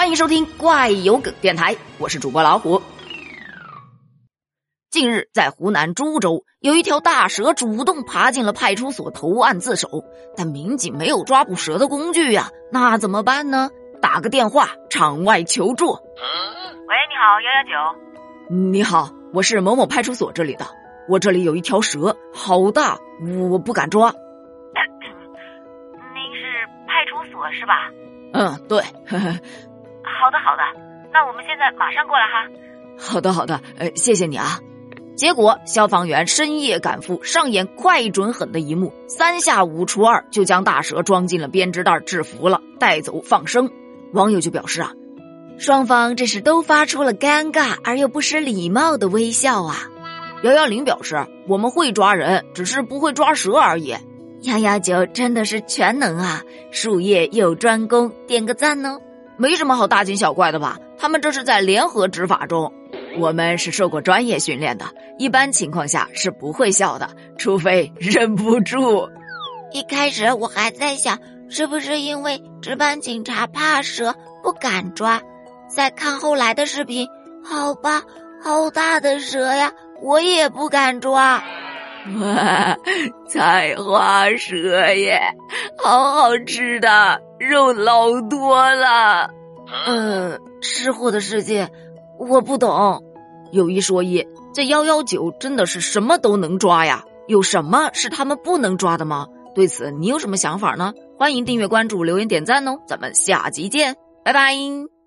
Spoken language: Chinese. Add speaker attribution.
Speaker 1: 欢迎收听怪有梗电台，我是主播老虎。近日，在湖南株洲，有一条大蛇主动爬进了派出所投案自首，但民警没有抓捕蛇的工具呀，那怎么办呢？打个电话，场外求助。
Speaker 2: 喂，你好，幺幺九。
Speaker 1: 你好，我是某某派出所这里的，我这里有一条蛇，好大，我不敢抓。
Speaker 2: 您是派出所是吧？
Speaker 1: 嗯，对。
Speaker 2: 好的，好的，那我们现在马上过来哈。
Speaker 1: 好的，好的，呃，谢谢你啊。结果消防员深夜赶赴，上演快准狠的一幕，三下五除二就将大蛇装进了编织袋，制服了，带走放生。网友就表示啊，双方这是都发出了尴尬而又不失礼貌的微笑啊。幺幺零表示，我们会抓人，只是不会抓蛇而已。幺幺九真的是全能啊，术业有专攻，点个赞哦。没什么好大惊小怪的吧？他们这是在联合执法中，我们是受过专业训练的，一般情况下是不会笑的，除非忍不住。
Speaker 3: 一开始我还在想，是不是因为值班警察怕蛇不敢抓？再看后来的视频，好吧，好大的蛇呀，我也不敢抓。
Speaker 1: 哇，菜花蛇耶，好好吃的。肉老多了，嗯，吃货的世界我不懂。有一说一，这幺幺九真的是什么都能抓呀？有什么是他们不能抓的吗？对此你有什么想法呢？欢迎订阅关注、留言点赞哦！咱们下集见，拜拜。